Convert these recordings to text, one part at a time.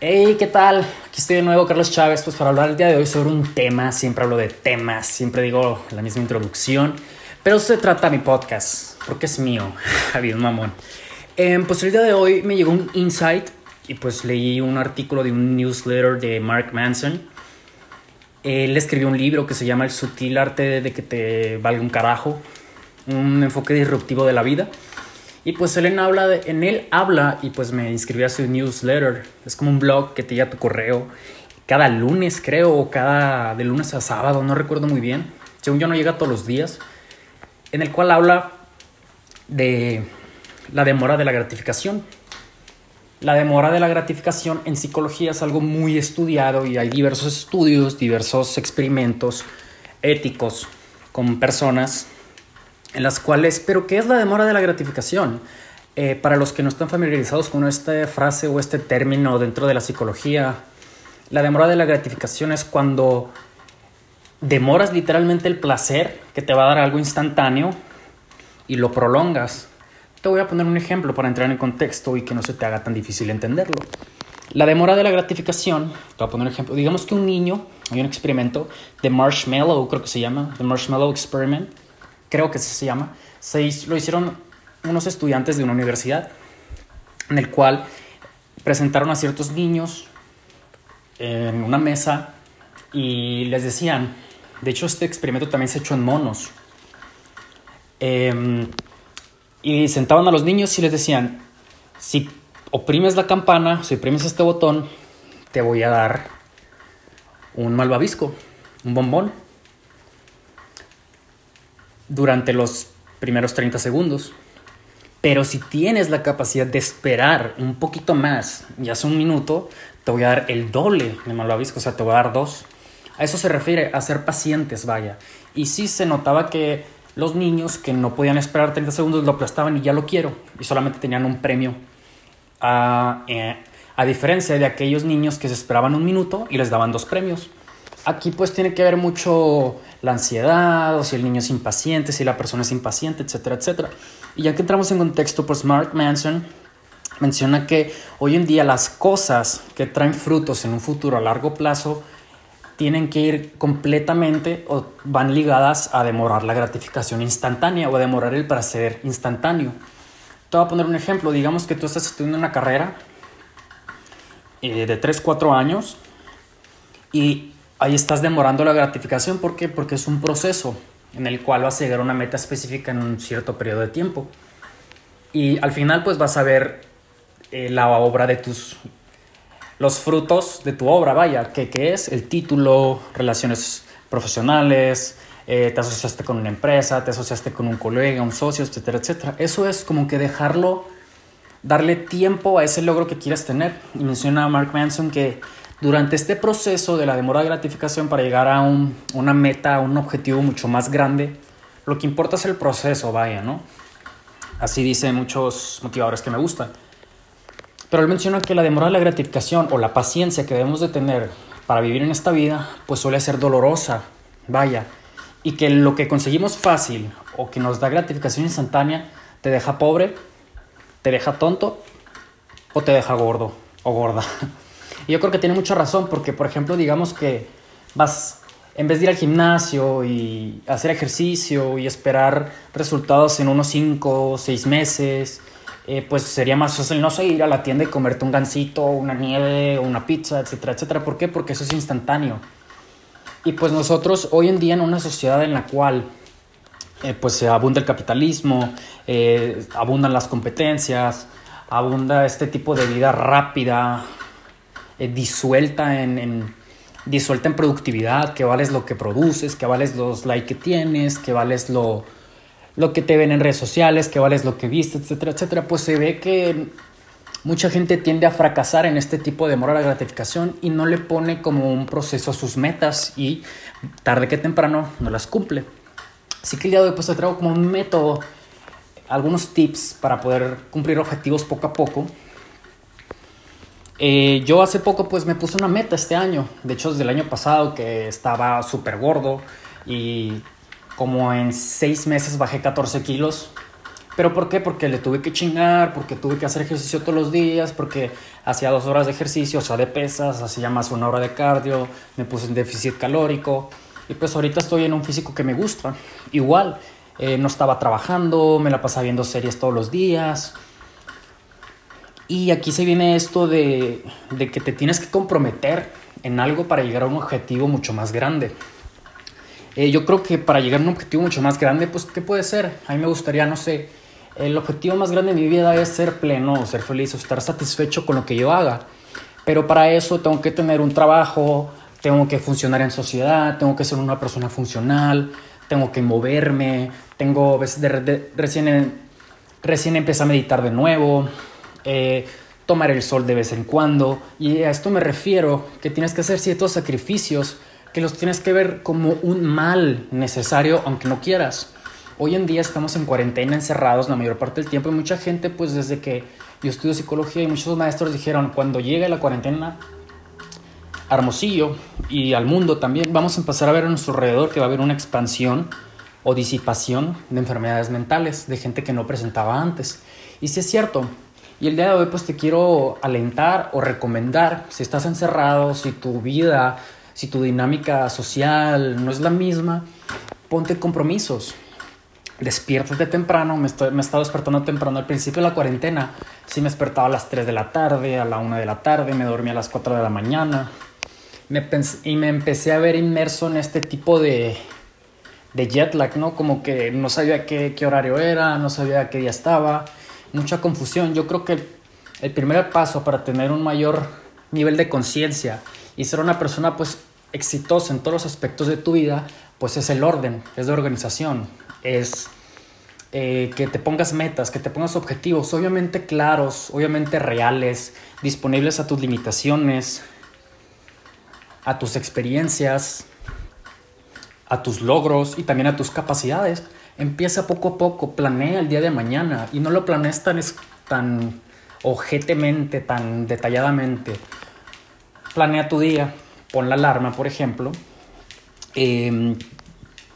Hey, ¿qué tal? Aquí estoy de nuevo, Carlos Chávez, pues para hablar el día de hoy sobre un tema. Siempre hablo de temas, siempre digo la misma introducción, pero se trata mi podcast, porque es mío, Javier Mamón. Eh, pues el día de hoy me llegó un insight y pues leí un artículo de un newsletter de Mark Manson. Él escribió un libro que se llama El sutil arte de que te valga un carajo, un enfoque disruptivo de la vida. Y pues él en, habla de, en él habla y pues me inscribí a su newsletter. Es como un blog que te llega tu correo cada lunes, creo, o cada de lunes a sábado, no recuerdo muy bien. Según yo no llega todos los días. En el cual habla de la demora de la gratificación. La demora de la gratificación en psicología es algo muy estudiado y hay diversos estudios, diversos experimentos éticos con personas en las cuales, pero ¿qué es la demora de la gratificación? Eh, para los que no están familiarizados con esta frase o este término dentro de la psicología, la demora de la gratificación es cuando demoras literalmente el placer que te va a dar algo instantáneo y lo prolongas. Te voy a poner un ejemplo para entrar en contexto y que no se te haga tan difícil entenderlo. La demora de la gratificación, te voy a poner un ejemplo. Digamos que un niño, hay un experimento de Marshmallow, creo que se llama, The Marshmallow Experiment, creo que se llama, se lo hicieron unos estudiantes de una universidad, en el cual presentaron a ciertos niños en una mesa y les decían, de hecho este experimento también se ha hecho en monos, eh, y sentaban a los niños y les decían, si oprimes la campana, si oprimes este botón, te voy a dar un malvavisco, un bombón durante los primeros 30 segundos. Pero si tienes la capacidad de esperar un poquito más, ya sea un minuto, te voy a dar el doble de malvavisco, o sea, te voy a dar dos. A eso se refiere, a ser pacientes, vaya. Y sí se notaba que los niños que no podían esperar 30 segundos lo aplastaban y ya lo quiero, y solamente tenían un premio. A, eh, a diferencia de aquellos niños que se esperaban un minuto y les daban dos premios. Aquí pues tiene que ver mucho la ansiedad, o si el niño es impaciente, si la persona es impaciente, etcétera, etcétera. Y ya que entramos en contexto, pues Mark Manson menciona que hoy en día las cosas que traen frutos en un futuro a largo plazo tienen que ir completamente o van ligadas a demorar la gratificación instantánea o a demorar el placer instantáneo. Te voy a poner un ejemplo. Digamos que tú estás estudiando una carrera eh, de 3, 4 años y ahí estás demorando la gratificación. ¿Por qué? Porque es un proceso en el cual vas a llegar a una meta específica en un cierto periodo de tiempo. Y al final pues vas a ver eh, la obra de tus... los frutos de tu obra, vaya, que, es el título, relaciones profesionales, eh, te asociaste con una empresa, te asociaste con un colega, un socio, etcétera, etcétera. Eso es como que dejarlo, darle tiempo a ese logro que quieras tener. Y menciona Mark Manson que durante este proceso de la demora de gratificación para llegar a un, una meta, a un objetivo mucho más grande, lo que importa es el proceso, vaya, ¿no? Así dicen muchos motivadores que me gustan. Pero él menciona que la demora de la gratificación o la paciencia que debemos de tener para vivir en esta vida, pues suele ser dolorosa, vaya, y que lo que conseguimos fácil o que nos da gratificación instantánea te deja pobre, te deja tonto o te deja gordo o gorda. Y yo creo que tiene mucha razón porque, por ejemplo, digamos que vas, en vez de ir al gimnasio y hacer ejercicio y esperar resultados en unos 5 o 6 meses, eh, pues sería más fácil, no sé, ir a la tienda y comerte un gansito, una nieve, una pizza, etcétera, etcétera. ¿Por qué? Porque eso es instantáneo. Y pues nosotros hoy en día en una sociedad en la cual eh, pues abunda el capitalismo, eh, abundan las competencias, abunda este tipo de vida rápida, eh, disuelta en, disuelta en productividad, que vales lo que produces, que vales los likes que tienes, que vales lo, lo que te ven en redes sociales, que vales lo que viste, etcétera, etcétera, pues se ve que mucha gente tiende a fracasar en este tipo de moral gratificación y no le pone como un proceso a sus metas y tarde que temprano no las cumple. Así que el día de hoy pues te traigo como un método, algunos tips para poder cumplir objetivos poco a poco eh, yo hace poco pues me puse una meta este año, de hecho desde el año pasado que estaba súper gordo y como en seis meses bajé 14 kilos ¿Pero por qué? Porque le tuve que chingar, porque tuve que hacer ejercicio todos los días, porque hacía dos horas de ejercicio, o sea, de pesas, hacía más una hora de cardio, me puse en déficit calórico. Y pues ahorita estoy en un físico que me gusta. Igual, eh, no estaba trabajando, me la pasaba viendo series todos los días. Y aquí se viene esto de, de que te tienes que comprometer en algo para llegar a un objetivo mucho más grande. Eh, yo creo que para llegar a un objetivo mucho más grande, pues, ¿qué puede ser? A mí me gustaría, no sé, el objetivo más grande de mi vida es ser pleno, ser feliz o estar satisfecho con lo que yo haga. Pero para eso tengo que tener un trabajo, tengo que funcionar en sociedad, tengo que ser una persona funcional, tengo que moverme, tengo de, recién, recién empecé a meditar de nuevo, eh, tomar el sol de vez en cuando. Y a esto me refiero que tienes que hacer ciertos sacrificios que los tienes que ver como un mal necesario aunque no quieras. Hoy en día estamos en cuarentena, encerrados la mayor parte del tiempo y mucha gente, pues desde que yo estudio psicología y muchos maestros dijeron, cuando llegue la cuarentena, Hermosillo y al mundo también, vamos a empezar a ver a nuestro alrededor que va a haber una expansión o disipación de enfermedades mentales, de gente que no presentaba antes. Y si es cierto, y el día de hoy pues te quiero alentar o recomendar, si estás encerrado, si tu vida, si tu dinámica social no es la misma, ponte compromisos. Despiértate temprano, me, estoy, me he estado despertando temprano al principio de la cuarentena, sí me despertaba a las 3 de la tarde, a la 1 de la tarde, me dormía a las 4 de la mañana. Me y me empecé a ver inmerso en este tipo de, de jet lag, ¿no? Como que no sabía qué, qué horario era, no sabía qué día estaba, mucha confusión. Yo creo que el, primer paso para tener un mayor nivel de conciencia y ser una persona pues exitosa en todos los aspectos de tu vida, pues es el orden, es la organización, es eh, que te pongas metas, que te pongas objetivos, obviamente claros, obviamente reales, disponibles a tus limitaciones, a tus experiencias, a tus logros y también a tus capacidades. Empieza poco a poco, planea el día de mañana y no lo planees tan, tan ojetemente, tan detalladamente. Planea tu día, pon la alarma, por ejemplo. Eh,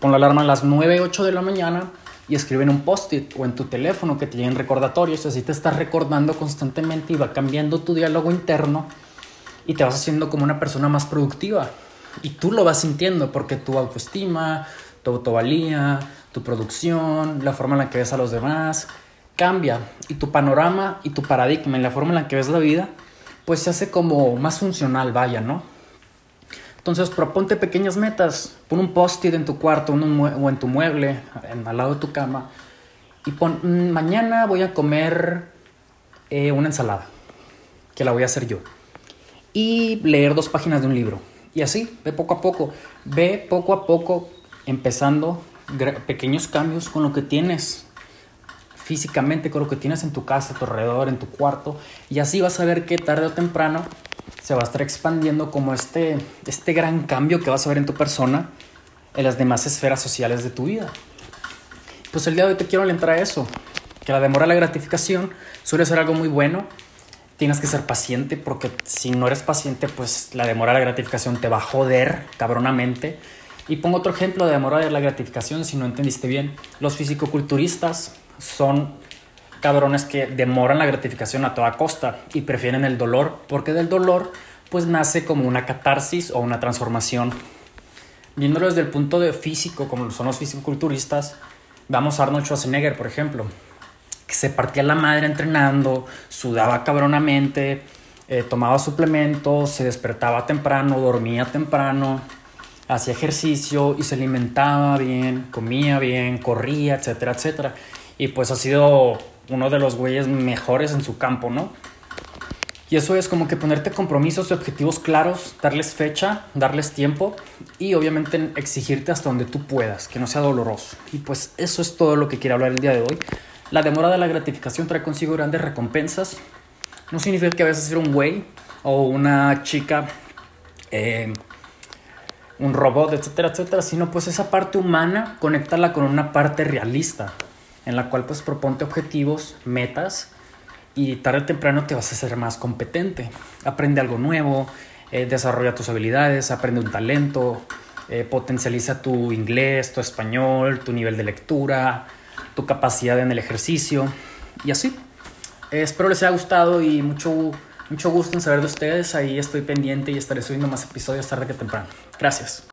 Pon la alarma a las 9, 8 de la mañana y escribe en un post-it o en tu teléfono que te lleguen recordatorios. Así te estás recordando constantemente y va cambiando tu diálogo interno y te vas haciendo como una persona más productiva. Y tú lo vas sintiendo porque tu autoestima, tu autovalía, tu producción, la forma en la que ves a los demás, cambia. Y tu panorama y tu paradigma y la forma en la que ves la vida, pues se hace como más funcional, vaya, ¿no? Entonces, proponte pequeñas metas. Pon un post-it en tu cuarto o en tu mueble, al lado de tu cama. Y pon, mm, mañana voy a comer eh, una ensalada, que la voy a hacer yo. Y leer dos páginas de un libro. Y así, ve poco a poco. Ve poco a poco empezando pequeños cambios con lo que tienes físicamente, con lo que tienes en tu casa, a tu alrededor, en tu cuarto. Y así vas a ver que tarde o temprano se va a estar expandiendo como este, este gran cambio que vas a ver en tu persona en las demás esferas sociales de tu vida. Pues el día de hoy te quiero alentar a eso, que la demora de la gratificación suele ser algo muy bueno. Tienes que ser paciente porque si no eres paciente, pues la demora de la gratificación te va a joder cabronamente. Y pongo otro ejemplo de demora de la gratificación, si no entendiste bien. Los fisicoculturistas son cabrones que demoran la gratificación a toda costa y prefieren el dolor, porque del dolor pues nace como una catarsis o una transformación. Viéndolo desde el punto de físico, como son los fisiculturistas, vamos a Arnold Schwarzenegger, por ejemplo, que se partía la madre entrenando, sudaba cabronamente, eh, tomaba suplementos, se despertaba temprano, dormía temprano, hacía ejercicio y se alimentaba bien, comía bien, corría, etcétera, etcétera. Y pues ha sido uno de los güeyes mejores en su campo, ¿no? Y eso es como que ponerte compromisos y objetivos claros, darles fecha, darles tiempo y obviamente exigirte hasta donde tú puedas, que no sea doloroso. Y pues eso es todo lo que quiero hablar el día de hoy. La demora de la gratificación trae consigo grandes recompensas. No significa que vayas a ser un güey o una chica, eh, un robot, etcétera, etcétera, sino pues esa parte humana, conectarla con una parte realista en la cual pues proponte objetivos, metas y tarde o temprano te vas a hacer más competente. Aprende algo nuevo, eh, desarrolla tus habilidades, aprende un talento, eh, potencializa tu inglés, tu español, tu nivel de lectura, tu capacidad en el ejercicio y así. espero les haya gustado y mucho, mucho gusto en saber de ustedes. Ahí estoy pendiente y estaré subiendo más episodios tarde que temprano. Gracias.